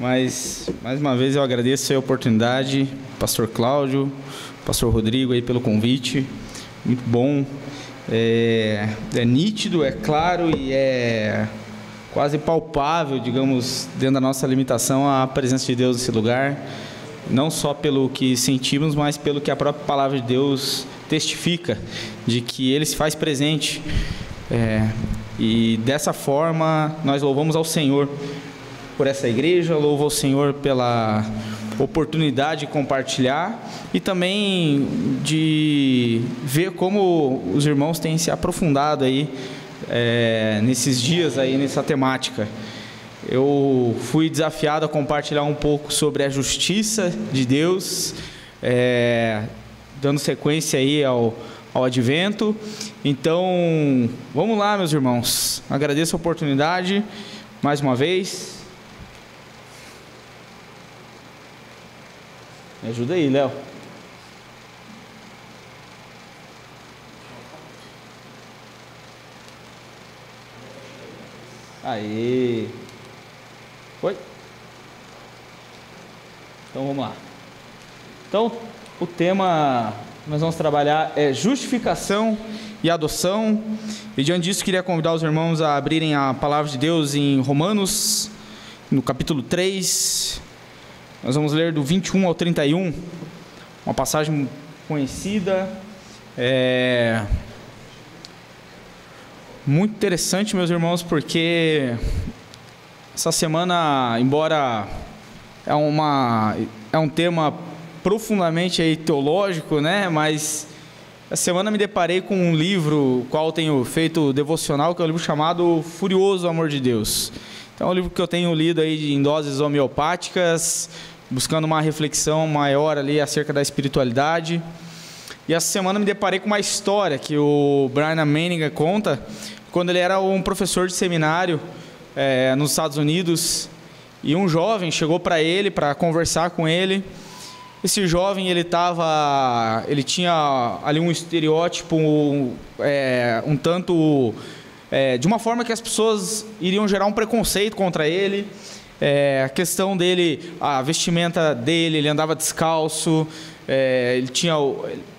Mas, mais uma vez, eu agradeço a oportunidade, Pastor Cláudio, Pastor Rodrigo, aí, pelo convite. Muito bom. É, é nítido, é claro e é quase palpável, digamos, dentro da nossa limitação, a presença de Deus nesse lugar. Não só pelo que sentimos, mas pelo que a própria palavra de Deus testifica, de que Ele se faz presente. É, e dessa forma, nós louvamos ao Senhor por essa igreja, louvo ao Senhor pela oportunidade de compartilhar e também de ver como os irmãos têm se aprofundado aí é, nesses dias aí nessa temática. Eu fui desafiado a compartilhar um pouco sobre a justiça de Deus, é, dando sequência aí ao, ao advento. Então, vamos lá, meus irmãos. Agradeço a oportunidade mais uma vez. Me ajuda aí, Léo. Aí. Foi? Então vamos lá. Então, o tema que nós vamos trabalhar é justificação e adoção. E diante disso, queria convidar os irmãos a abrirem a palavra de Deus em Romanos, no capítulo 3, nós vamos ler do 21 ao 31, uma passagem conhecida, é, muito interessante, meus irmãos, porque essa semana, embora é, uma, é um tema profundamente aí, teológico, né? Mas essa semana me deparei com um livro, qual tenho feito devocional, que é um livro chamado Furioso Amor de Deus. Então é um livro que eu tenho lido aí em doses homeopáticas, buscando uma reflexão maior ali acerca da espiritualidade. E essa semana me deparei com uma história que o Brian Manning conta quando ele era um professor de seminário é, nos Estados Unidos e um jovem chegou para ele para conversar com ele. Esse jovem ele tava, ele tinha ali um estereótipo um, é, um tanto é, de uma forma que as pessoas iriam gerar um preconceito contra ele. É, a questão dele, a vestimenta dele, ele andava descalço, é, ele tinha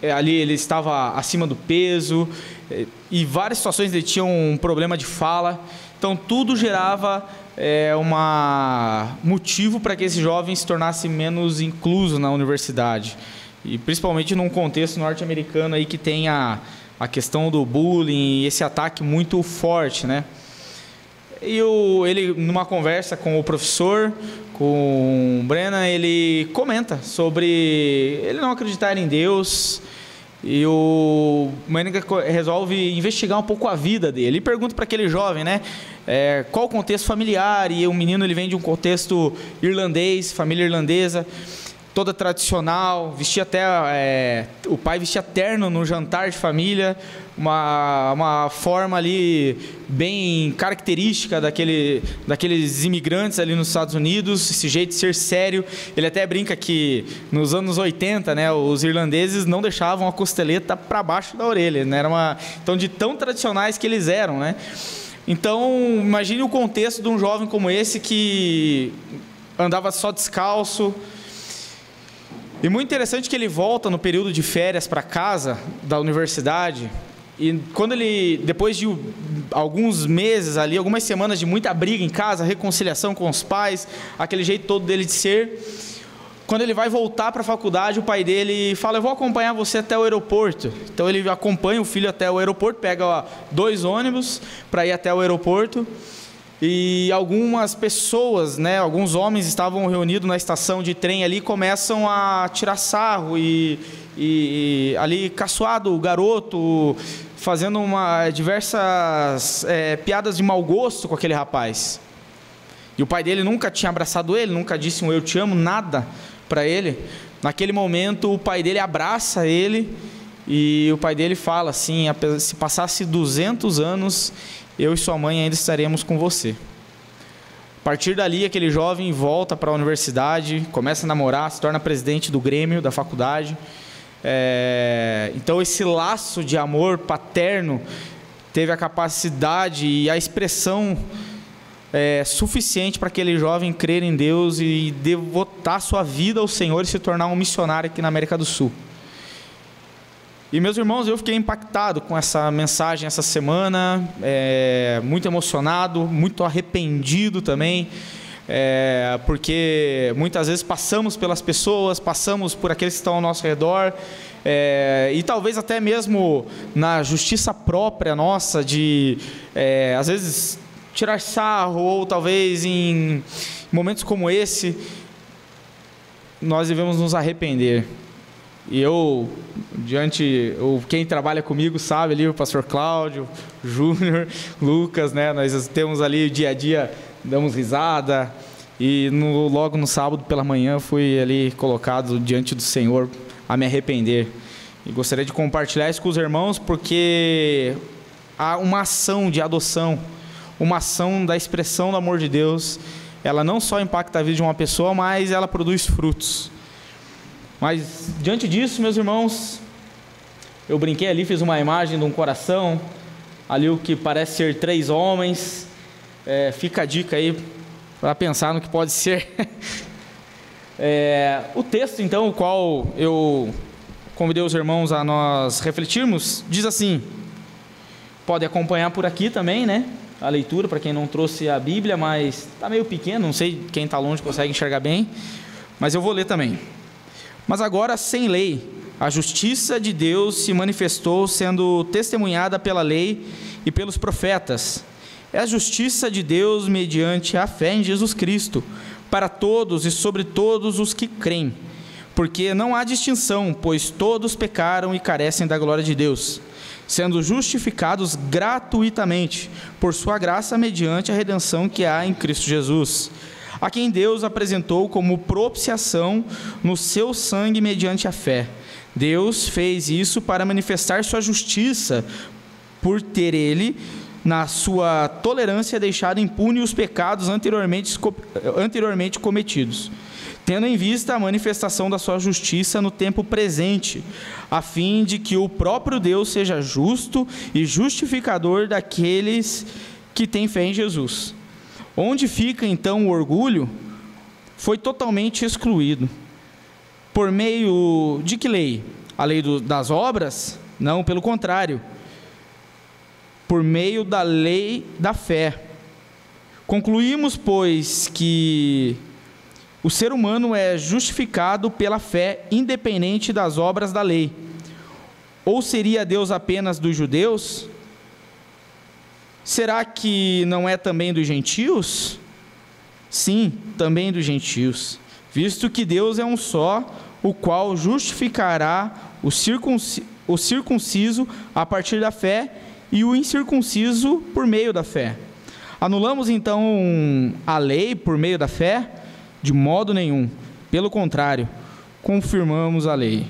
é, ali ele estava acima do peso é, e várias situações ele tinha um problema de fala. Então tudo gerava é, uma motivo para que esse jovem se tornasse menos incluso na universidade e principalmente num contexto norte-americano aí que tem a, a questão do bullying e esse ataque muito forte, né? E o, ele, numa conversa com o professor, com o Brennan, ele comenta sobre ele não acreditar em Deus. E o Menninger resolve investigar um pouco a vida dele. Ele pergunta para aquele jovem, né? É, qual o contexto familiar? E o menino ele vem de um contexto irlandês, família irlandesa toda tradicional, vestia até é, o pai vestia terno no jantar de família, uma, uma forma ali bem característica daquele, daqueles imigrantes ali nos Estados Unidos, esse jeito de ser sério. Ele até brinca que nos anos 80, né, os irlandeses não deixavam a costeleta para baixo da orelha, né? Era uma, então de tão tradicionais que eles eram, né? Então, imagine o contexto de um jovem como esse que andava só descalço, e muito interessante que ele volta no período de férias para casa da universidade. E quando ele, depois de alguns meses ali, algumas semanas de muita briga em casa, reconciliação com os pais, aquele jeito todo dele de ser, quando ele vai voltar para a faculdade, o pai dele fala: Eu vou acompanhar você até o aeroporto. Então ele acompanha o filho até o aeroporto, pega dois ônibus para ir até o aeroporto. E algumas pessoas, né, alguns homens estavam reunidos na estação de trem ali, começam a tirar sarro e, e, e ali caçoado o garoto, fazendo uma, diversas é, piadas de mau gosto com aquele rapaz. E o pai dele nunca tinha abraçado ele, nunca disse um eu te amo, nada para ele. Naquele momento, o pai dele abraça ele e o pai dele fala assim: se passasse 200 anos, eu e sua mãe ainda estaremos com você. A partir dali, aquele jovem volta para a universidade, começa a namorar, se torna presidente do Grêmio, da faculdade. É, então, esse laço de amor paterno teve a capacidade e a expressão é, suficiente para aquele jovem crer em Deus e devotar sua vida ao Senhor e se tornar um missionário aqui na América do Sul. E meus irmãos, eu fiquei impactado com essa mensagem essa semana, é, muito emocionado, muito arrependido também, é, porque muitas vezes passamos pelas pessoas, passamos por aqueles que estão ao nosso redor, é, e talvez até mesmo na justiça própria nossa, de é, às vezes tirar sarro, ou talvez em momentos como esse, nós devemos nos arrepender. E eu, diante, o quem trabalha comigo sabe ali, o pastor Cláudio, Júnior, Lucas, né? Nós temos ali dia a dia, damos risada. E no, logo no sábado pela manhã fui ali colocado diante do Senhor a me arrepender. E gostaria de compartilhar isso com os irmãos porque há uma ação de adoção, uma ação da expressão do amor de Deus, ela não só impacta a vida de uma pessoa, mas ela produz frutos. Mas diante disso, meus irmãos, eu brinquei ali, fiz uma imagem de um coração, ali o que parece ser três homens. É, fica a dica aí para pensar no que pode ser. é, o texto, então, o qual eu convidei os irmãos a nós refletirmos, diz assim: pode acompanhar por aqui também, né? A leitura, para quem não trouxe a Bíblia, mas está meio pequeno, não sei quem está longe consegue enxergar bem, mas eu vou ler também. Mas agora, sem lei, a justiça de Deus se manifestou, sendo testemunhada pela lei e pelos profetas. É a justiça de Deus mediante a fé em Jesus Cristo, para todos e sobre todos os que creem. Porque não há distinção, pois todos pecaram e carecem da glória de Deus, sendo justificados gratuitamente por Sua graça mediante a redenção que há em Cristo Jesus a quem Deus apresentou como propiciação no seu sangue mediante a fé. Deus fez isso para manifestar sua justiça, por ter ele, na sua tolerância, deixado impune os pecados anteriormente, anteriormente cometidos, tendo em vista a manifestação da sua justiça no tempo presente, a fim de que o próprio Deus seja justo e justificador daqueles que têm fé em Jesus. Onde fica então o orgulho? Foi totalmente excluído. Por meio de que lei? A lei do, das obras? Não, pelo contrário. Por meio da lei da fé. Concluímos, pois, que o ser humano é justificado pela fé, independente das obras da lei. Ou seria Deus apenas dos judeus? Será que não é também dos gentios? Sim, também dos gentios, visto que Deus é um só, o qual justificará o, circunciso a partir da fé e o incircunciso por meio da fé. Anulamos então a lei por meio da fé? De modo nenhum. Pelo contrário, confirmamos a lei.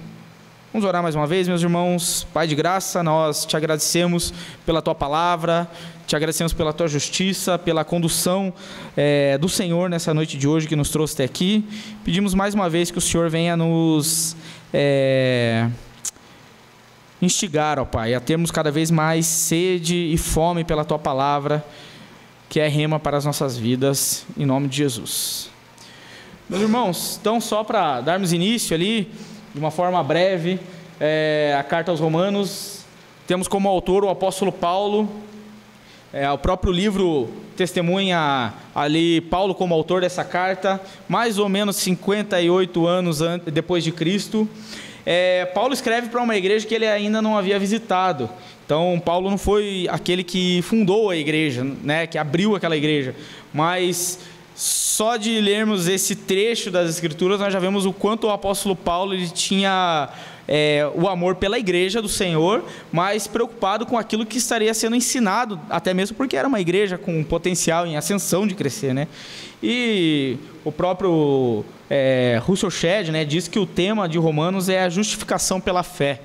Vamos orar mais uma vez, meus irmãos. Pai de graça, nós te agradecemos pela tua palavra, te agradecemos pela tua justiça, pela condução é, do Senhor nessa noite de hoje que nos trouxe até aqui. Pedimos mais uma vez que o Senhor venha nos é, instigar, ó Pai, a termos cada vez mais sede e fome pela tua palavra, que é rema para as nossas vidas, em nome de Jesus. Meus irmãos, então, só para darmos início ali de uma forma breve, é, a carta aos Romanos. Temos como autor o apóstolo Paulo. É, o próprio livro testemunha ali Paulo como autor dessa carta, mais ou menos 58 anos depois de Cristo. É, Paulo escreve para uma igreja que ele ainda não havia visitado. Então, Paulo não foi aquele que fundou a igreja, né, que abriu aquela igreja, mas só de lermos esse trecho das Escrituras, nós já vemos o quanto o apóstolo Paulo ele tinha é, o amor pela igreja do Senhor, mas preocupado com aquilo que estaria sendo ensinado, até mesmo porque era uma igreja com potencial em ascensão de crescer, né? E o próprio é, Russell Shedd né, diz que o tema de Romanos é a justificação pela fé.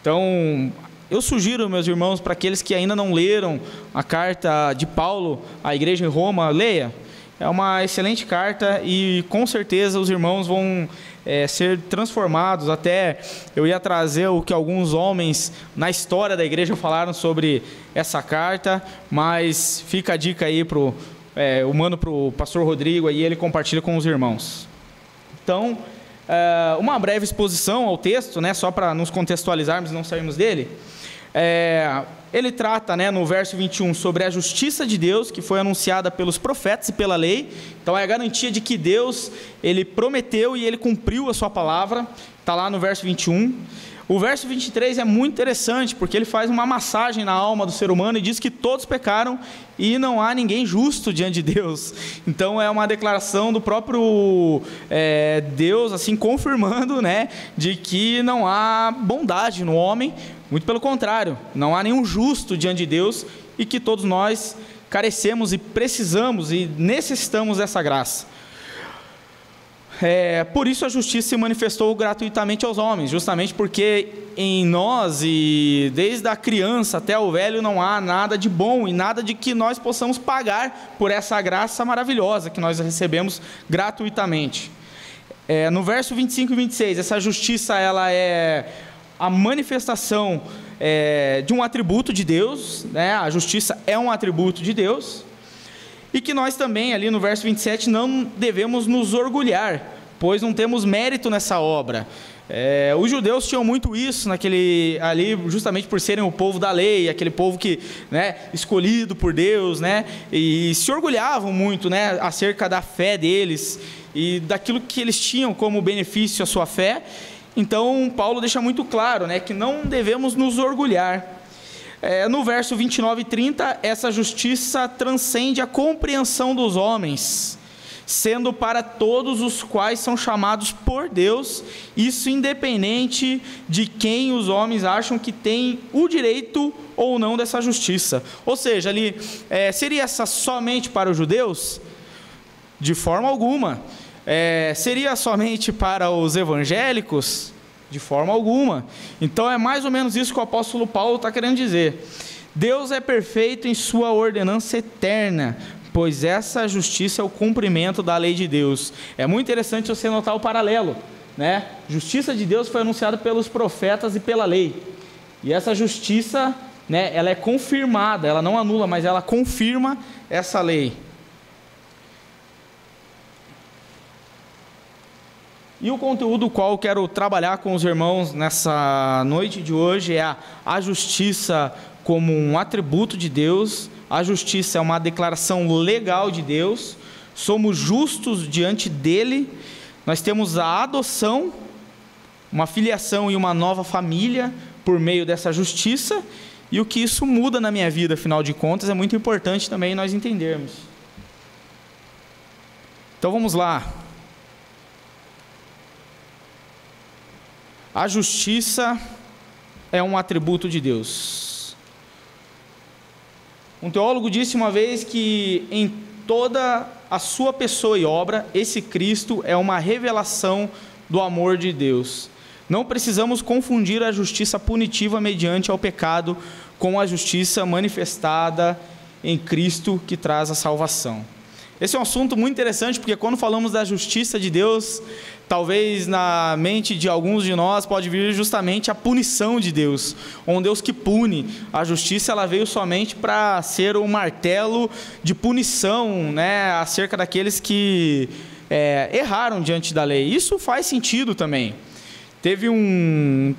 Então, eu sugiro, meus irmãos, para aqueles que ainda não leram a carta de Paulo à igreja em Roma, leia é uma excelente carta e com certeza os irmãos vão é, ser transformados. Até eu ia trazer o que alguns homens na história da igreja falaram sobre essa carta, mas fica a dica aí para é, eu mando para o pastor Rodrigo e ele compartilha com os irmãos. Então, é, uma breve exposição ao texto, né, só para nos contextualizarmos e não sairmos dele. É, ele trata né, no verso 21 sobre a justiça de Deus que foi anunciada pelos profetas e pela lei. Então é a garantia de que Deus ele prometeu e ele cumpriu a sua palavra. Está lá no verso 21. O verso 23 é muito interessante porque ele faz uma massagem na alma do ser humano e diz que todos pecaram e não há ninguém justo diante de Deus. Então é uma declaração do próprio é, Deus, assim, confirmando, né, de que não há bondade no homem, muito pelo contrário, não há nenhum justo diante de Deus e que todos nós carecemos e precisamos e necessitamos dessa graça. É, por isso a justiça se manifestou gratuitamente aos homens, justamente porque em nós e desde a criança até o velho não há nada de bom e nada de que nós possamos pagar por essa graça maravilhosa que nós recebemos gratuitamente. É, no verso 25 e 26, essa justiça ela é a manifestação é, de um atributo de Deus, né? a justiça é um atributo de Deus, e que nós também, ali no verso 27, não devemos nos orgulhar, pois não temos mérito nessa obra. É, os judeus tinham muito isso naquele ali, justamente por serem o povo da lei, aquele povo que, né, escolhido por Deus, né, e se orgulhavam muito, né, acerca da fé deles e daquilo que eles tinham como benefício a sua fé. Então Paulo deixa muito claro, né, que não devemos nos orgulhar, é, no verso 29 e 30, essa justiça transcende a compreensão dos homens, sendo para todos os quais são chamados por Deus, isso independente de quem os homens acham que tem o direito ou não dessa justiça. Ou seja, ali, é, seria essa somente para os judeus? De forma alguma. É, seria somente para os evangélicos? De forma alguma. Então é mais ou menos isso que o apóstolo Paulo está querendo dizer. Deus é perfeito em sua ordenança eterna, pois essa justiça é o cumprimento da lei de Deus. É muito interessante você notar o paralelo. Né? Justiça de Deus foi anunciada pelos profetas e pela lei. E essa justiça, né, ela é confirmada, ela não anula, mas ela confirma essa lei. E o conteúdo qual eu quero trabalhar com os irmãos nessa noite de hoje é a, a justiça como um atributo de Deus. A justiça é uma declaração legal de Deus. Somos justos diante dele. Nós temos a adoção, uma filiação e uma nova família por meio dessa justiça. E o que isso muda na minha vida, afinal de contas, é muito importante também nós entendermos. Então vamos lá. A justiça é um atributo de Deus. Um teólogo disse uma vez que em toda a sua pessoa e obra, esse Cristo é uma revelação do amor de Deus. Não precisamos confundir a justiça punitiva mediante ao pecado com a justiça manifestada em Cristo que traz a salvação. Esse é um assunto muito interessante porque quando falamos da justiça de Deus, talvez na mente de alguns de nós pode vir justamente a punição de Deus, um Deus que pune. A justiça ela veio somente para ser o um martelo de punição, né, acerca daqueles que é, erraram diante da lei. Isso faz sentido também. Teve um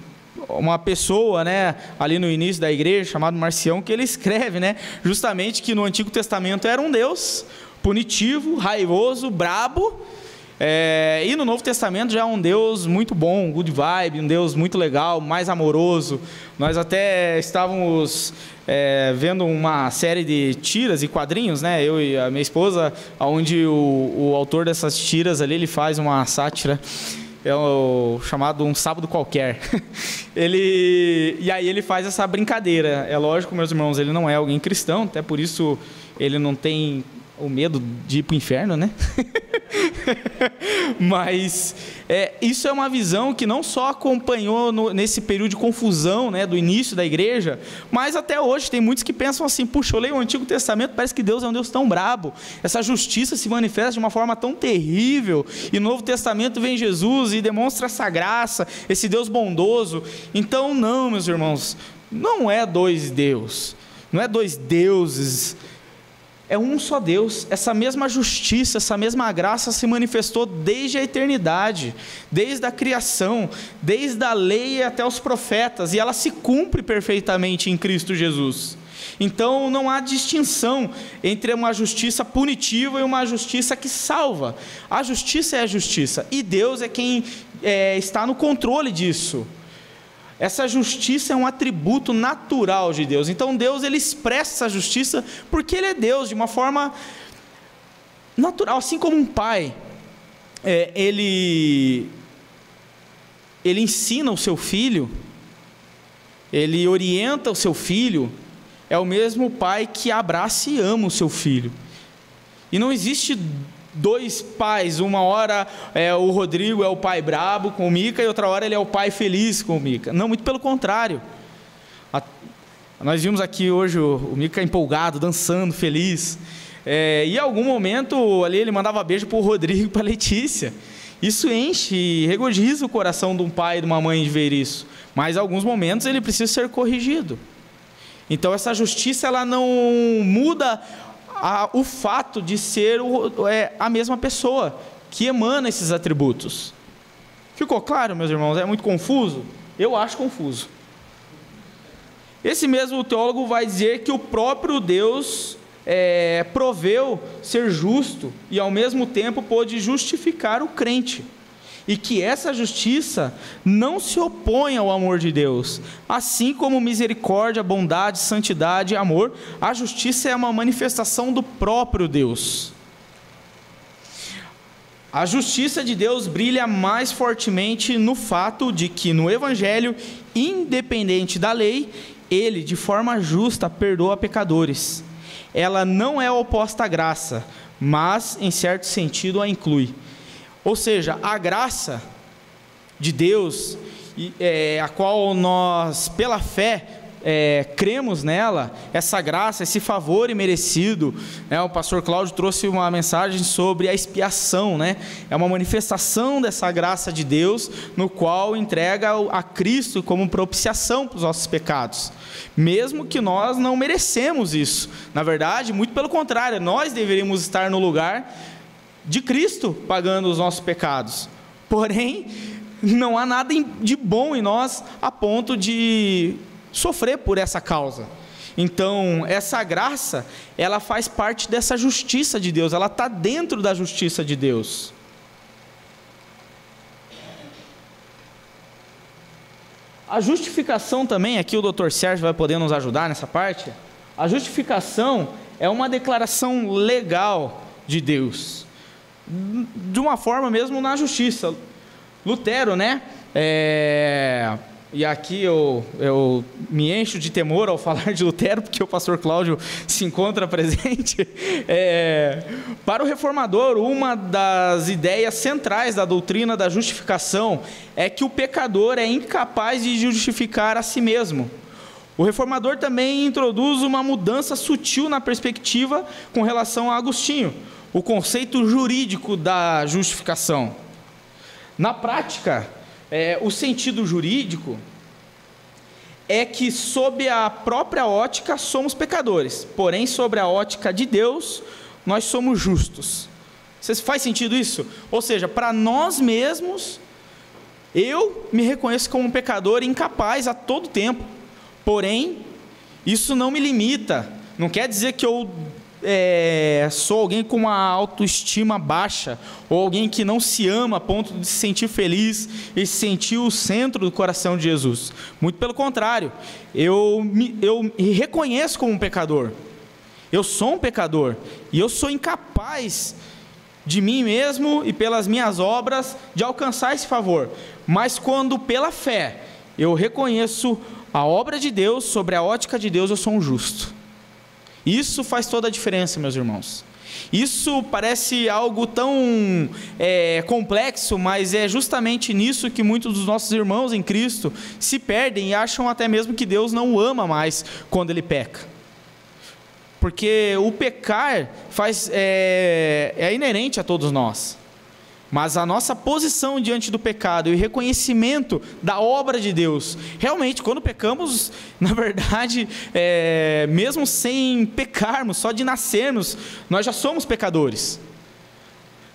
uma pessoa, né, ali no início da igreja, chamado Marcião, que ele escreve, né, justamente que no Antigo Testamento era um Deus punitivo, raivoso, brabo, é, e no Novo Testamento já é um Deus muito bom, good vibe, um Deus muito legal, mais amoroso. Nós até estávamos é, vendo uma série de tiras e quadrinhos, né? Eu e a minha esposa, onde o, o autor dessas tiras ali ele faz uma sátira é o chamado um sábado qualquer. ele e aí ele faz essa brincadeira. É lógico, meus irmãos, ele não é alguém cristão, até por isso ele não tem o medo de ir para o inferno, né? Mas é, isso é uma visão que não só acompanhou no, nesse período de confusão né, do início da igreja, mas até hoje tem muitos que pensam assim: puxa, eu leio o Antigo Testamento, parece que Deus é um Deus tão brabo, essa justiça se manifesta de uma forma tão terrível, e no Novo Testamento vem Jesus e demonstra essa graça, esse Deus bondoso. Então, não, meus irmãos, não é dois Deus, não é dois deuses é um só Deus. Essa mesma justiça, essa mesma graça se manifestou desde a eternidade, desde a criação, desde a lei até os profetas, e ela se cumpre perfeitamente em Cristo Jesus. Então não há distinção entre uma justiça punitiva e uma justiça que salva. A justiça é a justiça, e Deus é quem é, está no controle disso. Essa justiça é um atributo natural de Deus. Então Deus ele expressa essa justiça porque ele é Deus de uma forma natural, assim como um pai é, ele ele ensina o seu filho, ele orienta o seu filho, é o mesmo pai que abraça e ama o seu filho. E não existe dois pais. Uma hora é, o Rodrigo é o pai brabo com o Mica e outra hora ele é o pai feliz com o Mica. Não, muito pelo contrário. A, nós vimos aqui hoje o, o Mica empolgado, dançando, feliz. É, e em algum momento ali ele mandava beijo para o Rodrigo e para Letícia. Isso enche e regozija o coração de um pai e de uma mãe de ver isso. Mas em alguns momentos ele precisa ser corrigido. Então essa justiça ela não muda a, o fato de ser o, é, a mesma pessoa que emana esses atributos. Ficou claro, meus irmãos? É muito confuso? Eu acho confuso. Esse mesmo teólogo vai dizer que o próprio Deus é, proveu ser justo e ao mesmo tempo pôde justificar o crente e que essa justiça não se opõe ao amor de Deus. Assim como misericórdia, bondade, santidade e amor, a justiça é uma manifestação do próprio Deus. A justiça de Deus brilha mais fortemente no fato de que no Evangelho, independente da lei, ele, de forma justa, perdoa pecadores. Ela não é oposta à graça, mas, em certo sentido, a inclui. Ou seja, a graça de Deus, é, a qual nós, pela fé, é, cremos nela, essa graça, esse favor imerecido. Né? O pastor Cláudio trouxe uma mensagem sobre a expiação, né? é uma manifestação dessa graça de Deus, no qual entrega a Cristo como propiciação para os nossos pecados, mesmo que nós não merecemos isso. Na verdade, muito pelo contrário, nós deveríamos estar no lugar de Cristo pagando os nossos pecados. Porém, não há nada de bom em nós a ponto de sofrer por essa causa. Então, essa graça, ela faz parte dessa justiça de Deus, ela está dentro da justiça de Deus. A justificação também, aqui o Dr. Sérgio vai poder nos ajudar nessa parte. A justificação é uma declaração legal de Deus de uma forma mesmo na justiça. Lutero, né? É, e aqui eu, eu me encho de temor ao falar de Lutero, porque o pastor Cláudio se encontra presente. É, para o reformador, uma das ideias centrais da doutrina da justificação é que o pecador é incapaz de justificar a si mesmo. O reformador também introduz uma mudança sutil na perspectiva com relação a Agostinho o conceito jurídico da justificação. Na prática, é, o sentido jurídico é que, sob a própria ótica, somos pecadores, porém, sobre a ótica de Deus, nós somos justos. Faz sentido isso? Ou seja, para nós mesmos, eu me reconheço como um pecador incapaz a todo tempo, porém, isso não me limita. Não quer dizer que eu é, sou alguém com uma autoestima baixa, ou alguém que não se ama a ponto de se sentir feliz e se sentir o centro do coração de Jesus. Muito pelo contrário, eu me, eu me reconheço como um pecador. Eu sou um pecador e eu sou incapaz de mim mesmo e pelas minhas obras de alcançar esse favor. Mas quando pela fé eu reconheço a obra de Deus, sobre a ótica de Deus, eu sou um justo. Isso faz toda a diferença, meus irmãos. Isso parece algo tão é, complexo, mas é justamente nisso que muitos dos nossos irmãos em Cristo se perdem e acham até mesmo que Deus não o ama mais quando ele peca. Porque o pecar faz, é, é inerente a todos nós. Mas a nossa posição diante do pecado e o reconhecimento da obra de Deus. Realmente, quando pecamos, na verdade, é, mesmo sem pecarmos, só de nascermos, nós já somos pecadores.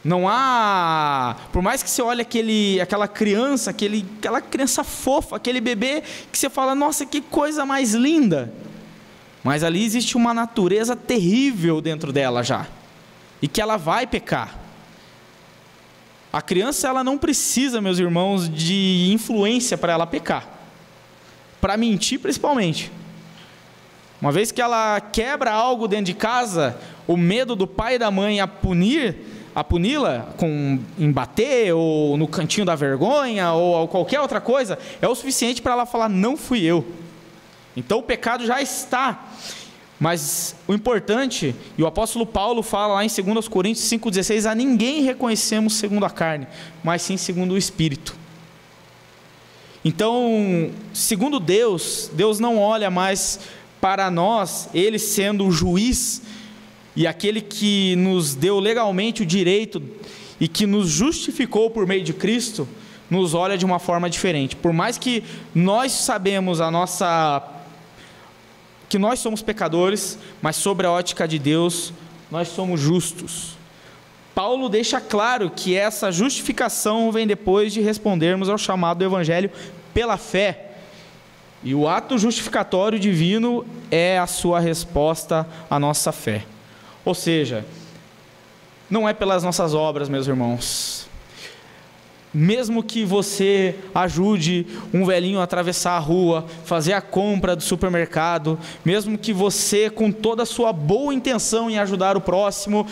Não há, por mais que você olhe aquele, aquela criança, aquele, aquela criança fofa, aquele bebê que você fala, nossa, que coisa mais linda. Mas ali existe uma natureza terrível dentro dela já, e que ela vai pecar. A criança ela não precisa, meus irmãos, de influência para ela pecar. Para mentir principalmente. Uma vez que ela quebra algo dentro de casa, o medo do pai e da mãe a punir, a puni-la com em bater ou no cantinho da vergonha ou qualquer outra coisa, é o suficiente para ela falar não fui eu. Então o pecado já está mas o importante, e o apóstolo Paulo fala lá em 2 Coríntios 5,16: a ninguém reconhecemos segundo a carne, mas sim segundo o Espírito. Então, segundo Deus, Deus não olha mais para nós, Ele sendo o juiz e aquele que nos deu legalmente o direito e que nos justificou por meio de Cristo, nos olha de uma forma diferente. Por mais que nós sabemos a nossa que nós somos pecadores, mas sobre a ótica de Deus, nós somos justos. Paulo deixa claro que essa justificação vem depois de respondermos ao chamado do Evangelho pela fé. E o ato justificatório divino é a sua resposta à nossa fé. Ou seja, não é pelas nossas obras, meus irmãos, mesmo que você ajude um velhinho a atravessar a rua, fazer a compra do supermercado, mesmo que você, com toda a sua boa intenção em ajudar o próximo,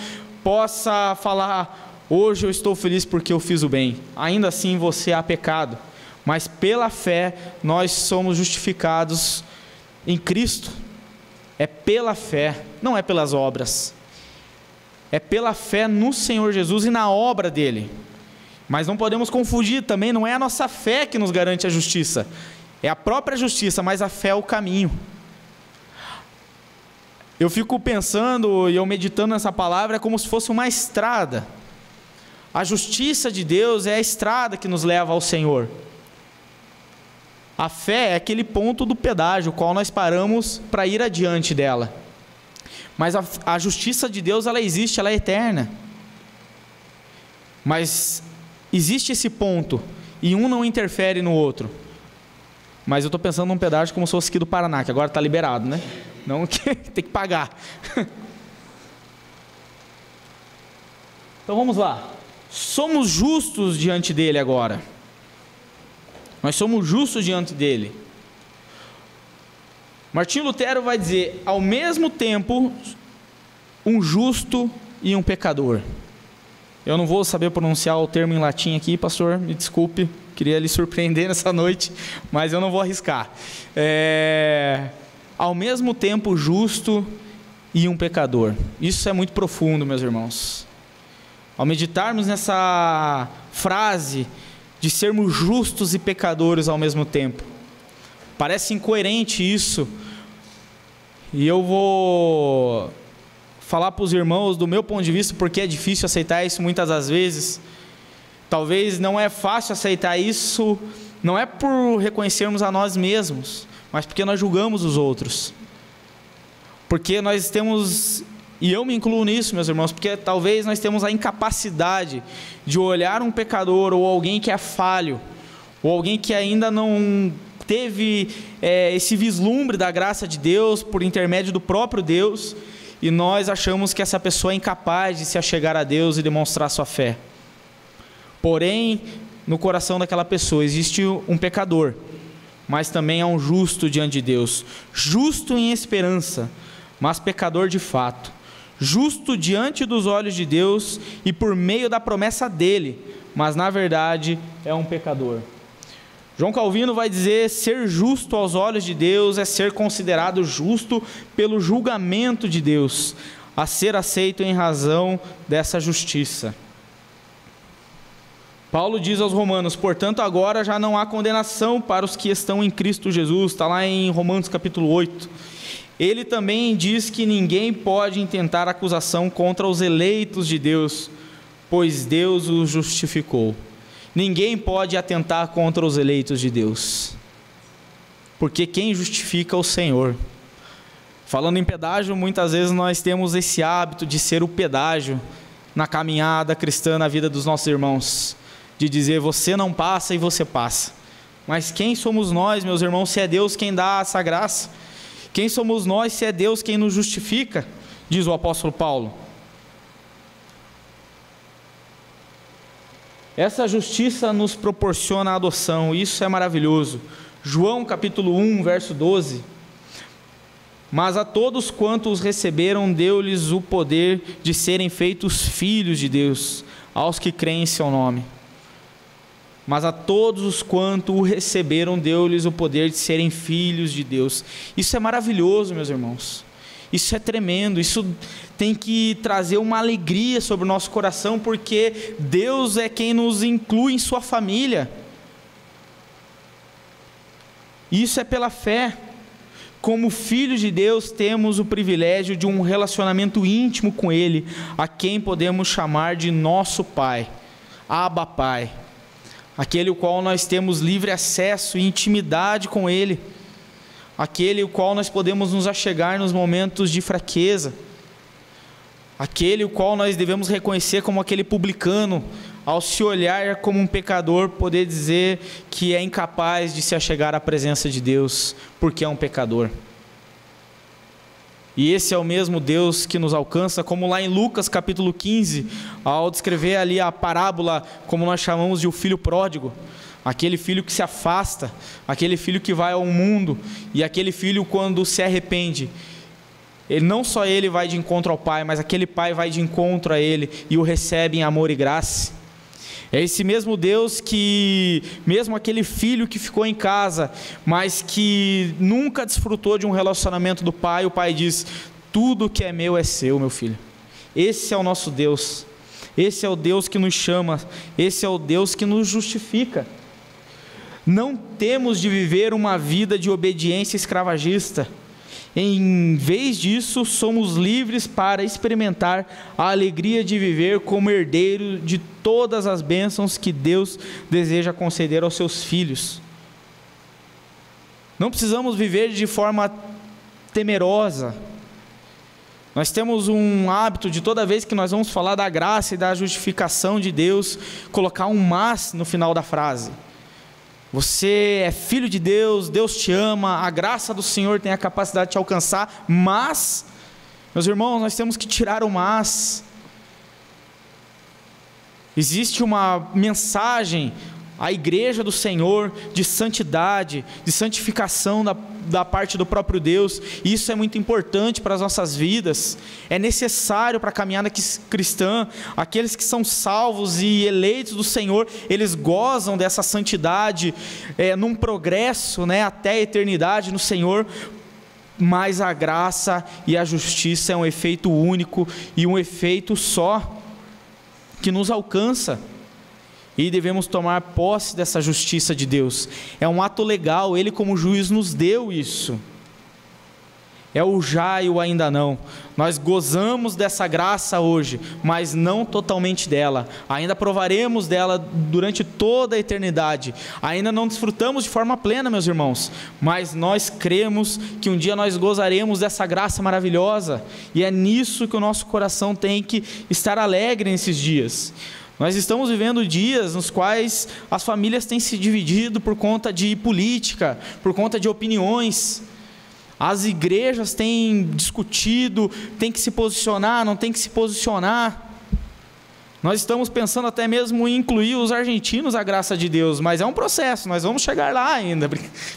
possa falar: hoje eu estou feliz porque eu fiz o bem, ainda assim você há pecado, mas pela fé nós somos justificados em Cristo. É pela fé, não é pelas obras. É pela fé no Senhor Jesus e na obra dele. Mas não podemos confundir também, não é a nossa fé que nos garante a justiça, é a própria justiça, mas a fé é o caminho. Eu fico pensando e eu meditando nessa palavra é como se fosse uma estrada. A justiça de Deus é a estrada que nos leva ao Senhor. A fé é aquele ponto do pedágio, qual nós paramos para ir adiante dela. Mas a, a, justiça de Deus, ela existe, ela é eterna. Mas existe esse ponto e um não interfere no outro. Mas eu estou pensando num pedágio como se fosse aqui do Paraná, que agora está liberado, né? Não que tem que pagar. Então vamos lá. Somos justos diante dele agora. Nós somos justos diante dele. Martinho Lutero vai dizer: ao mesmo tempo, um justo e um pecador. Eu não vou saber pronunciar o termo em latim aqui, pastor, me desculpe, queria lhe surpreender nessa noite, mas eu não vou arriscar. É, ao mesmo tempo justo e um pecador. Isso é muito profundo, meus irmãos. Ao meditarmos nessa frase de sermos justos e pecadores ao mesmo tempo, parece incoerente isso. E eu vou falar para os irmãos do meu ponto de vista, porque é difícil aceitar isso muitas das vezes. Talvez não é fácil aceitar isso, não é por reconhecermos a nós mesmos, mas porque nós julgamos os outros. Porque nós temos, e eu me incluo nisso, meus irmãos, porque talvez nós temos a incapacidade de olhar um pecador ou alguém que é falho, ou alguém que ainda não teve é, esse vislumbre da graça de Deus por intermédio do próprio Deus e nós achamos que essa pessoa é incapaz de se achegar a Deus e demonstrar sua fé. Porém, no coração daquela pessoa existe um pecador, mas também há um justo diante de Deus, justo em esperança, mas pecador de fato, justo diante dos olhos de Deus e por meio da promessa dele, mas na verdade é um pecador. João Calvino vai dizer: ser justo aos olhos de Deus é ser considerado justo pelo julgamento de Deus, a ser aceito em razão dessa justiça. Paulo diz aos Romanos: portanto, agora já não há condenação para os que estão em Cristo Jesus, está lá em Romanos capítulo 8. Ele também diz que ninguém pode intentar acusação contra os eleitos de Deus, pois Deus o justificou. Ninguém pode atentar contra os eleitos de Deus, porque quem justifica é o Senhor. Falando em pedágio, muitas vezes nós temos esse hábito de ser o pedágio na caminhada cristã na vida dos nossos irmãos, de dizer você não passa e você passa. Mas quem somos nós, meus irmãos, se é Deus quem dá essa graça? Quem somos nós se é Deus quem nos justifica? Diz o apóstolo Paulo. Essa justiça nos proporciona a adoção, isso é maravilhoso. João capítulo 1, verso 12. Mas a todos quantos receberam, deu-lhes o poder de serem feitos filhos de Deus, aos que creem em seu nome. Mas a todos os quantos o receberam, deu-lhes o poder de serem filhos de Deus. Isso é maravilhoso, meus irmãos. Isso é tremendo, isso tem que trazer uma alegria sobre o nosso coração, porque Deus é quem nos inclui em Sua família. Isso é pela fé. Como filhos de Deus, temos o privilégio de um relacionamento íntimo com Ele, a quem podemos chamar de nosso Pai, Abba Pai, aquele o qual nós temos livre acesso e intimidade com Ele aquele o qual nós podemos nos achegar nos momentos de fraqueza, aquele o qual nós devemos reconhecer como aquele publicano, ao se olhar como um pecador, poder dizer que é incapaz de se achegar à presença de Deus, porque é um pecador. E esse é o mesmo Deus que nos alcança, como lá em Lucas capítulo 15, ao descrever ali a parábola, como nós chamamos de o filho pródigo aquele filho que se afasta, aquele filho que vai ao mundo e aquele filho quando se arrepende. Ele não só ele vai de encontro ao pai, mas aquele pai vai de encontro a ele e o recebe em amor e graça. É esse mesmo Deus que, mesmo aquele filho que ficou em casa, mas que nunca desfrutou de um relacionamento do pai, o pai diz: Tudo que é meu é seu, meu filho. Esse é o nosso Deus. Esse é o Deus que nos chama. Esse é o Deus que nos justifica. Não temos de viver uma vida de obediência escravagista. Em vez disso, somos livres para experimentar a alegria de viver como herdeiro de todas as bênçãos que Deus deseja conceder aos seus filhos. Não precisamos viver de forma temerosa. Nós temos um hábito de toda vez que nós vamos falar da graça e da justificação de Deus, colocar um mas no final da frase. Você é filho de Deus, Deus te ama, a graça do Senhor tem a capacidade de te alcançar, mas, meus irmãos, nós temos que tirar o mas. Existe uma mensagem à igreja do Senhor de santidade, de santificação da, da parte do próprio Deus. Isso é muito importante para as nossas vidas. É necessário para a caminhada cristã. Aqueles que são salvos e eleitos do Senhor, eles gozam dessa santidade é, num progresso né, até a eternidade no Senhor. Mas a graça e a justiça é um efeito único e um efeito só que nos alcança e devemos tomar posse dessa justiça de Deus. É um ato legal, Ele, como juiz, nos deu isso. É o já e o ainda não. Nós gozamos dessa graça hoje, mas não totalmente dela. Ainda provaremos dela durante toda a eternidade. Ainda não desfrutamos de forma plena, meus irmãos, mas nós cremos que um dia nós gozaremos dessa graça maravilhosa, e é nisso que o nosso coração tem que estar alegre nesses dias. Nós estamos vivendo dias nos quais as famílias têm se dividido por conta de política, por conta de opiniões. As igrejas têm discutido, têm que se posicionar, não têm que se posicionar. Nós estamos pensando até mesmo em incluir os argentinos à graça de Deus, mas é um processo, nós vamos chegar lá ainda.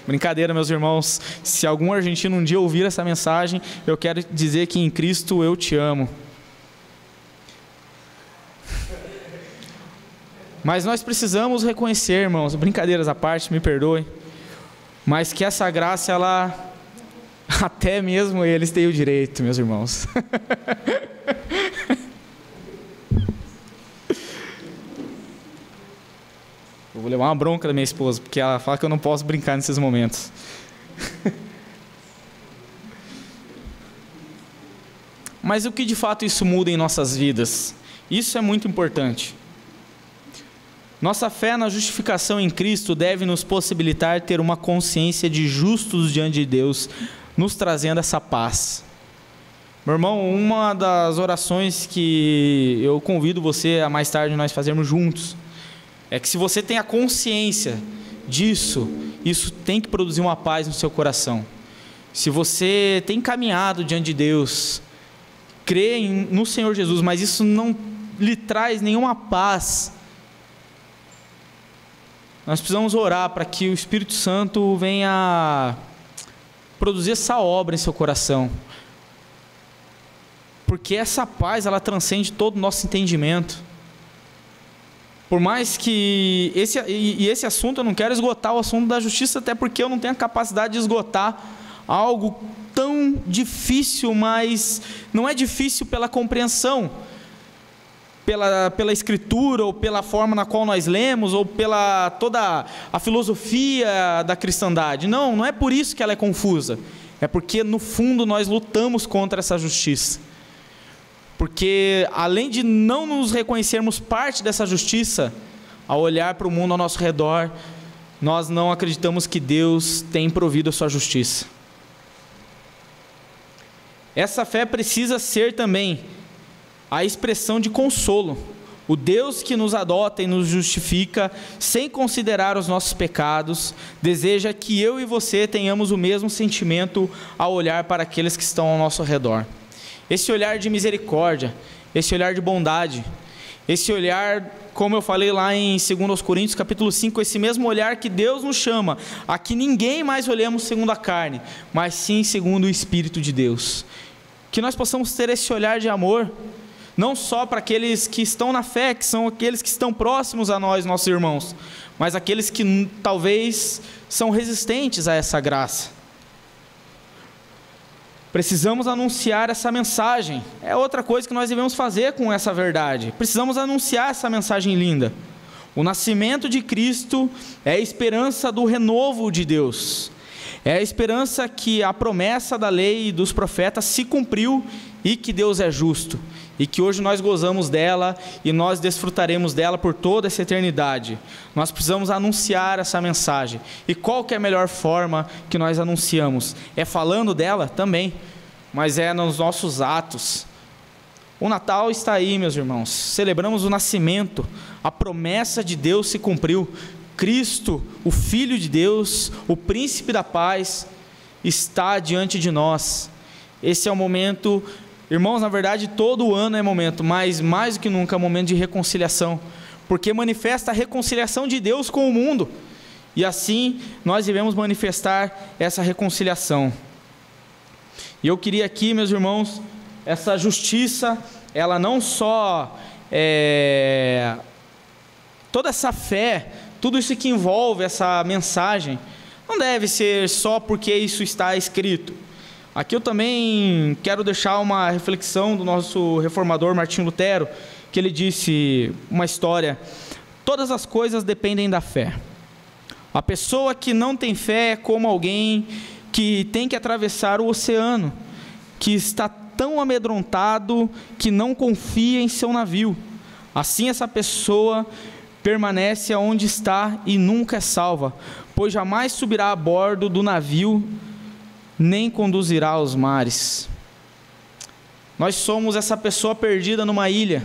Brincadeira, meus irmãos. Se algum argentino um dia ouvir essa mensagem, eu quero dizer que em Cristo eu te amo. Mas nós precisamos reconhecer, irmãos, brincadeiras à parte, me perdoem, mas que essa graça, ela, até mesmo eles têm o direito, meus irmãos. Eu vou levar uma bronca da minha esposa, porque ela fala que eu não posso brincar nesses momentos. Mas o que de fato isso muda em nossas vidas? Isso é muito importante. Nossa fé na justificação em Cristo deve nos possibilitar ter uma consciência de justos diante de Deus, nos trazendo essa paz. Meu irmão, uma das orações que eu convido você a mais tarde nós fazermos juntos é que se você tem a consciência disso, isso tem que produzir uma paz no seu coração. Se você tem caminhado diante de Deus, crê no Senhor Jesus, mas isso não lhe traz nenhuma paz, nós precisamos orar para que o Espírito Santo venha produzir essa obra em seu coração. Porque essa paz, ela transcende todo o nosso entendimento. Por mais que esse e esse assunto eu não quero esgotar o assunto da justiça, até porque eu não tenho a capacidade de esgotar algo tão difícil, mas não é difícil pela compreensão pela, pela escritura, ou pela forma na qual nós lemos, ou pela toda a filosofia da cristandade. Não, não é por isso que ela é confusa. É porque, no fundo, nós lutamos contra essa justiça. Porque, além de não nos reconhecermos parte dessa justiça, ao olhar para o mundo ao nosso redor, nós não acreditamos que Deus tem provido a sua justiça. Essa fé precisa ser também a expressão de consolo. O Deus que nos adota e nos justifica, sem considerar os nossos pecados, deseja que eu e você tenhamos o mesmo sentimento ao olhar para aqueles que estão ao nosso redor. Esse olhar de misericórdia, esse olhar de bondade, esse olhar, como eu falei lá em 2 Coríntios capítulo 5, esse mesmo olhar que Deus nos chama, a que ninguém mais olhemos segundo a carne, mas sim segundo o Espírito de Deus. Que nós possamos ter esse olhar de amor, não só para aqueles que estão na fé, que são aqueles que estão próximos a nós, nossos irmãos, mas aqueles que talvez são resistentes a essa graça. Precisamos anunciar essa mensagem. É outra coisa que nós devemos fazer com essa verdade. Precisamos anunciar essa mensagem linda. O nascimento de Cristo é a esperança do renovo de Deus. É a esperança que a promessa da lei e dos profetas se cumpriu e que Deus é justo e que hoje nós gozamos dela e nós desfrutaremos dela por toda essa eternidade. Nós precisamos anunciar essa mensagem. E qual que é a melhor forma que nós anunciamos? É falando dela também, mas é nos nossos atos. O Natal está aí, meus irmãos. Celebramos o nascimento. A promessa de Deus se cumpriu. Cristo, o Filho de Deus, o príncipe da paz, está diante de nós. Esse é o momento Irmãos, na verdade, todo ano é momento, mas mais do que nunca é momento de reconciliação, porque manifesta a reconciliação de Deus com o mundo. E assim nós devemos manifestar essa reconciliação. E eu queria aqui, meus irmãos, essa justiça, ela não só é, toda essa fé, tudo isso que envolve essa mensagem, não deve ser só porque isso está escrito Aqui eu também quero deixar uma reflexão do nosso reformador Martinho Lutero, que ele disse uma história: todas as coisas dependem da fé. A pessoa que não tem fé é como alguém que tem que atravessar o oceano, que está tão amedrontado que não confia em seu navio. Assim, essa pessoa permanece onde está e nunca é salva, pois jamais subirá a bordo do navio nem conduzirá aos mares. Nós somos essa pessoa perdida numa ilha.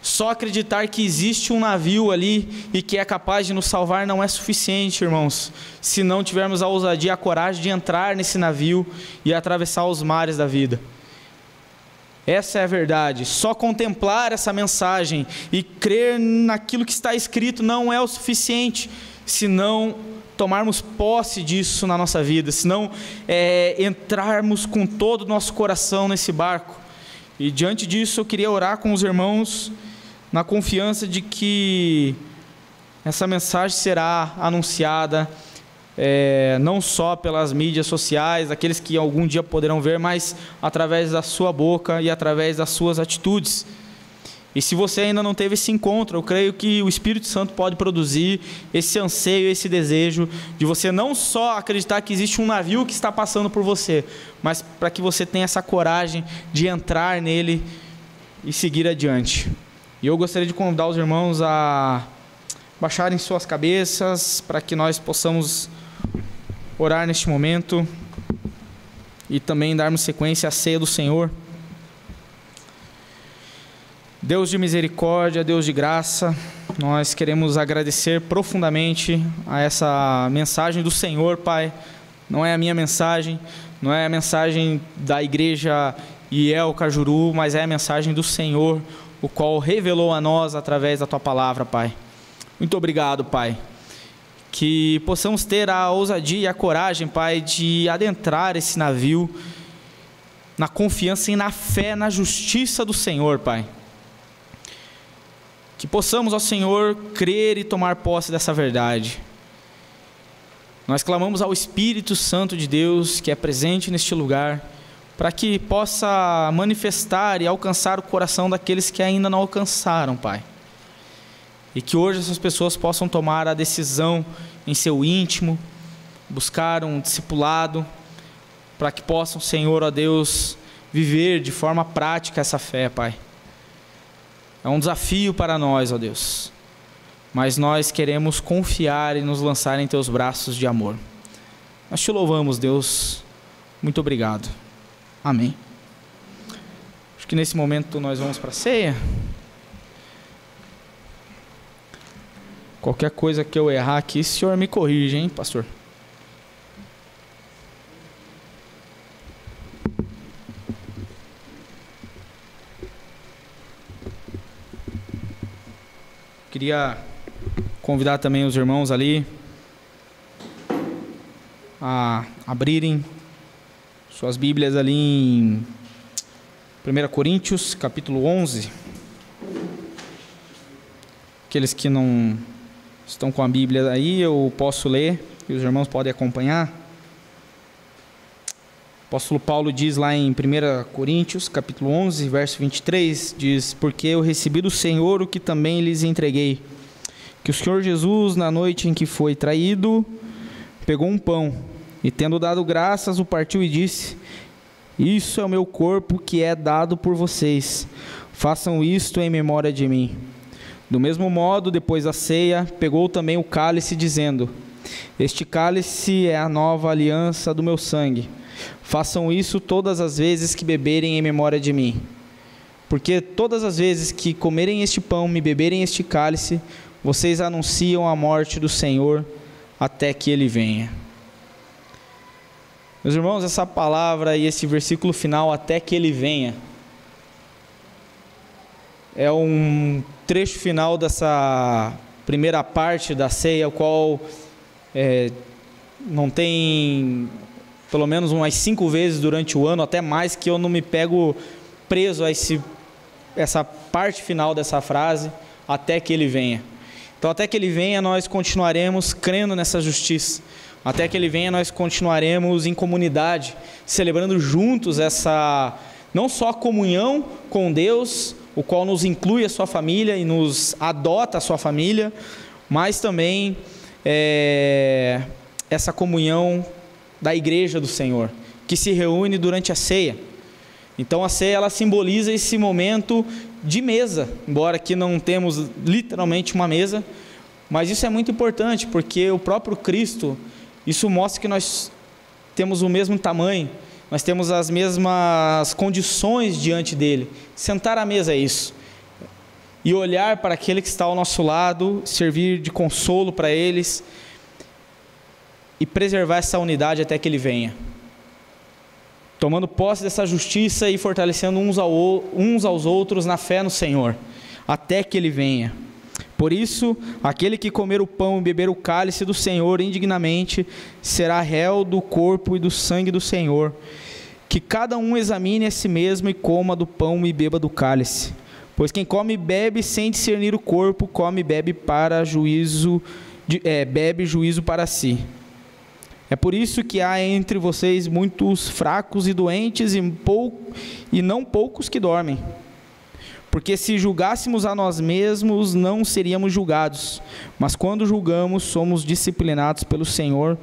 Só acreditar que existe um navio ali e que é capaz de nos salvar não é suficiente, irmãos. Se não tivermos a ousadia, a coragem de entrar nesse navio e atravessar os mares da vida. Essa é a verdade. Só contemplar essa mensagem e crer naquilo que está escrito não é o suficiente, senão tomarmos posse disso na nossa vida, senão é, entrarmos com todo o nosso coração nesse barco. E diante disso, eu queria orar com os irmãos na confiança de que essa mensagem será anunciada é, não só pelas mídias sociais, aqueles que algum dia poderão ver, mas através da sua boca e através das suas atitudes. E se você ainda não teve esse encontro, eu creio que o Espírito Santo pode produzir esse anseio, esse desejo de você não só acreditar que existe um navio que está passando por você, mas para que você tenha essa coragem de entrar nele e seguir adiante. E eu gostaria de convidar os irmãos a baixarem suas cabeças para que nós possamos orar neste momento e também darmos sequência à ceia do Senhor. Deus de misericórdia, Deus de graça, nós queremos agradecer profundamente a essa mensagem do Senhor, Pai. Não é a minha mensagem, não é a mensagem da igreja Iel Cajuru, mas é a mensagem do Senhor, o qual revelou a nós através da tua palavra, Pai. Muito obrigado, Pai. Que possamos ter a ousadia e a coragem, Pai, de adentrar esse navio na confiança e na fé na justiça do Senhor, Pai. Que possamos, ó Senhor, crer e tomar posse dessa verdade. Nós clamamos ao Espírito Santo de Deus, que é presente neste lugar, para que possa manifestar e alcançar o coração daqueles que ainda não alcançaram, Pai. E que hoje essas pessoas possam tomar a decisão em seu íntimo, buscar um discipulado, para que possam, Senhor, ó Deus, viver de forma prática essa fé, Pai. É um desafio para nós, ó Deus. Mas nós queremos confiar e nos lançar em teus braços de amor. Nós te louvamos, Deus. Muito obrigado. Amém. Acho que nesse momento nós vamos para a ceia. Qualquer coisa que eu errar aqui, o senhor me corrige, hein, pastor? Queria convidar também os irmãos ali a abrirem suas Bíblias ali em 1 Coríntios, capítulo 11. Aqueles que não estão com a Bíblia aí, eu posso ler e os irmãos podem acompanhar. Apóstolo Paulo diz lá em 1 Coríntios, capítulo 11, verso 23, diz: Porque eu recebi do Senhor o que também lhes entreguei, que o Senhor Jesus, na noite em que foi traído, pegou um pão e, tendo dado graças, o partiu e disse: Isso é o meu corpo que é dado por vocês. Façam isto em memória de mim. Do mesmo modo, depois da ceia, pegou também o cálice, dizendo: Este cálice é a nova aliança do meu sangue. Façam isso todas as vezes que beberem em memória de mim. Porque todas as vezes que comerem este pão e beberem este cálice, vocês anunciam a morte do Senhor até que ele venha. Meus irmãos, essa palavra e esse versículo final, até que ele venha, é um trecho final dessa primeira parte da ceia, o qual é, não tem pelo menos umas cinco vezes durante o ano, até mais, que eu não me pego preso a esse, essa parte final dessa frase, até que ele venha. Então, até que ele venha, nós continuaremos crendo nessa justiça. Até que ele venha, nós continuaremos em comunidade, celebrando juntos essa, não só comunhão com Deus, o qual nos inclui a sua família e nos adota a sua família, mas também é, essa comunhão da igreja do Senhor, que se reúne durante a ceia. Então a ceia ela simboliza esse momento de mesa, embora aqui não temos literalmente uma mesa, mas isso é muito importante porque o próprio Cristo, isso mostra que nós temos o mesmo tamanho, nós temos as mesmas condições diante dele. Sentar à mesa é isso. E olhar para aquele que está ao nosso lado, servir de consolo para eles e preservar essa unidade até que ele venha. Tomando posse dessa justiça e fortalecendo uns, ao, uns aos outros na fé no Senhor, até que ele venha. Por isso, aquele que comer o pão e beber o cálice do Senhor indignamente será réu do corpo e do sangue do Senhor. Que cada um examine a si mesmo e coma do pão e beba do cálice. Pois quem come e bebe sem discernir o corpo, come e bebe para juízo, é, bebe juízo para si. É por isso que há entre vocês muitos fracos e doentes e, e não poucos que dormem. Porque se julgássemos a nós mesmos, não seríamos julgados. Mas quando julgamos, somos disciplinados pelo Senhor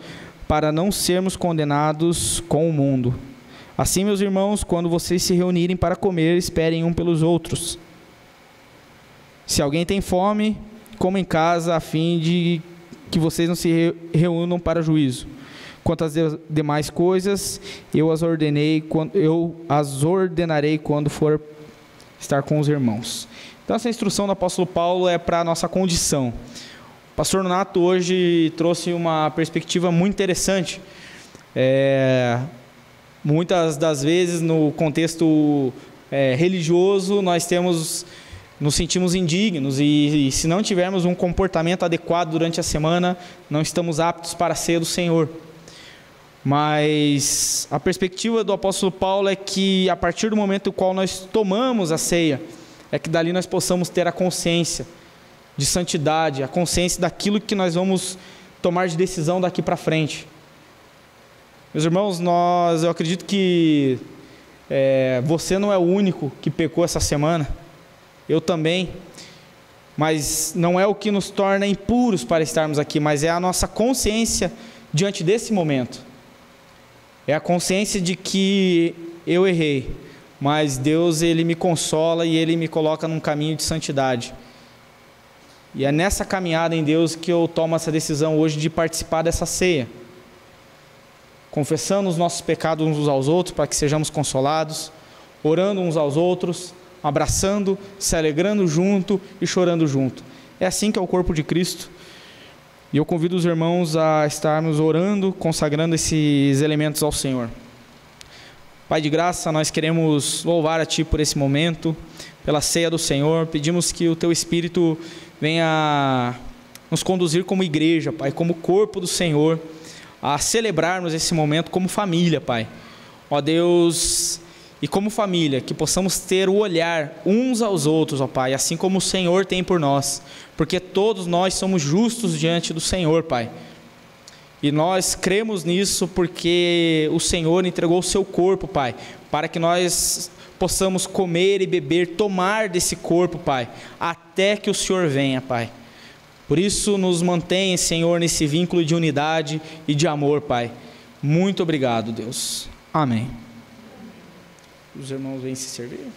para não sermos condenados com o mundo. Assim, meus irmãos, quando vocês se reunirem para comer, esperem um pelos outros. Se alguém tem fome, coma em casa, a fim de que vocês não se reúnam para juízo. Quanto às demais coisas, eu as ordenei, eu as ordenarei quando for estar com os irmãos. Então essa instrução do apóstolo Paulo é para a nossa condição. O pastor Nato hoje trouxe uma perspectiva muito interessante. É, muitas das vezes no contexto é, religioso nós temos nos sentimos indignos e, e se não tivermos um comportamento adequado durante a semana, não estamos aptos para ser do Senhor. Mas a perspectiva do apóstolo Paulo é que a partir do momento no qual nós tomamos a ceia, é que dali nós possamos ter a consciência de santidade, a consciência daquilo que nós vamos tomar de decisão daqui para frente. Meus irmãos, nós, eu acredito que é, você não é o único que pecou essa semana, eu também, mas não é o que nos torna impuros para estarmos aqui, mas é a nossa consciência diante desse momento. É a consciência de que eu errei, mas Deus ele me consola e ele me coloca num caminho de santidade. E é nessa caminhada em Deus que eu tomo essa decisão hoje de participar dessa ceia. Confessando os nossos pecados uns aos outros para que sejamos consolados, orando uns aos outros, abraçando, se alegrando junto e chorando junto. É assim que é o corpo de Cristo. E eu convido os irmãos a estarmos orando, consagrando esses elementos ao Senhor. Pai de graça, nós queremos louvar a Ti por esse momento, pela ceia do Senhor. Pedimos que o Teu Espírito venha nos conduzir como igreja, Pai, como corpo do Senhor, a celebrarmos esse momento como família, Pai. Ó Deus, e como família, que possamos ter o olhar uns aos outros, ó Pai, assim como o Senhor tem por nós, porque todos nós somos justos diante do Senhor, Pai. E nós cremos nisso porque o Senhor entregou o seu corpo, Pai, para que nós possamos comer e beber, tomar desse corpo, Pai, até que o Senhor venha, Pai. Por isso, nos mantém, Senhor, nesse vínculo de unidade e de amor, Pai. Muito obrigado, Deus. Amém. Os irmãos vêm se servir?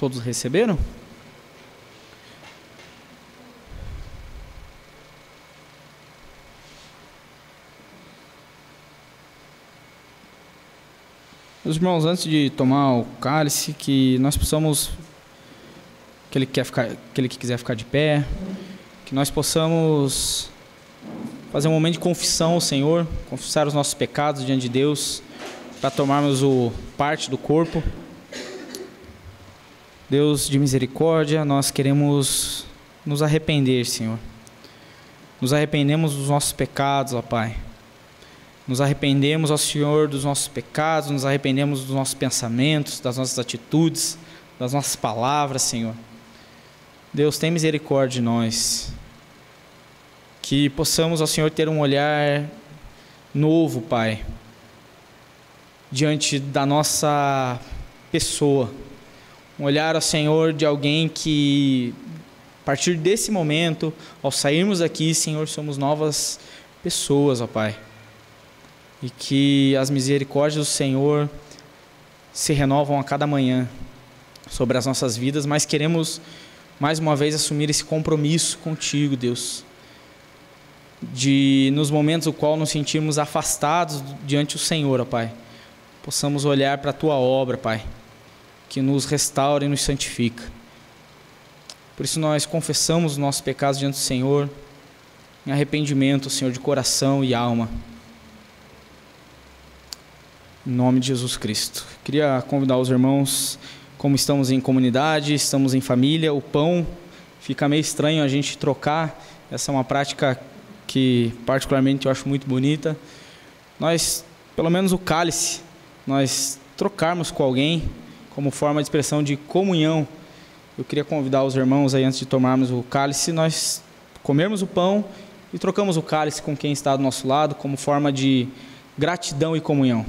Todos receberam? Meus irmãos, antes de tomar o cálice, que nós possamos, aquele que, quer ficar, aquele que quiser ficar de pé, que nós possamos fazer um momento de confissão ao Senhor, confessar os nossos pecados diante de Deus, para tomarmos o parte do corpo. Deus de misericórdia, nós queremos nos arrepender, Senhor. Nos arrependemos dos nossos pecados, ó Pai. Nos arrependemos, ó Senhor, dos nossos pecados, nos arrependemos dos nossos pensamentos, das nossas atitudes, das nossas palavras, Senhor. Deus, tem misericórdia de nós. Que possamos, ó Senhor, ter um olhar novo, Pai, diante da nossa pessoa um olhar ao Senhor de alguém que, a partir desse momento, ao sairmos daqui, Senhor, somos novas pessoas, ó Pai. E que as misericórdias do Senhor se renovam a cada manhã sobre as nossas vidas, mas queremos mais uma vez assumir esse compromisso contigo, Deus. de nos momentos no qual nos sentimos afastados diante do Senhor, ó Pai, possamos olhar para a tua obra, Pai, que nos restaura e nos santifica. Por isso nós confessamos os nossos pecados diante do Senhor, em arrependimento, Senhor, de coração e alma. Em nome de Jesus Cristo. Queria convidar os irmãos, como estamos em comunidade, estamos em família, o pão fica meio estranho a gente trocar. Essa é uma prática que particularmente eu acho muito bonita. Nós, pelo menos o cálice, nós trocarmos com alguém como forma de expressão de comunhão. Eu queria convidar os irmãos aí antes de tomarmos o cálice, nós comermos o pão e trocamos o cálice com quem está do nosso lado como forma de gratidão e comunhão.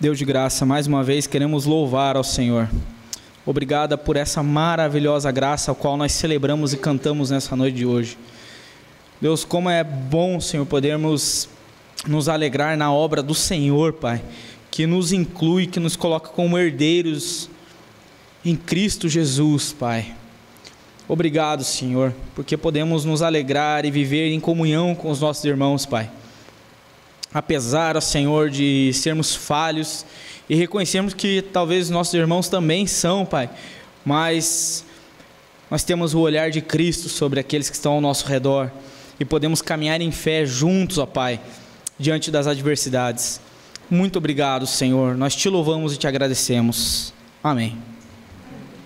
Deus de graça, mais uma vez queremos louvar ao Senhor. Obrigada por essa maravilhosa graça, a qual nós celebramos e cantamos nessa noite de hoje. Deus, como é bom, Senhor, podermos nos alegrar na obra do Senhor, Pai, que nos inclui, que nos coloca como herdeiros em Cristo Jesus, Pai. Obrigado, Senhor, porque podemos nos alegrar e viver em comunhão com os nossos irmãos, Pai apesar, ó Senhor, de sermos falhos e reconhecermos que talvez nossos irmãos também são, Pai, mas nós temos o olhar de Cristo sobre aqueles que estão ao nosso redor e podemos caminhar em fé juntos, ó Pai, diante das adversidades. Muito obrigado, Senhor. Nós te louvamos e te agradecemos. Amém.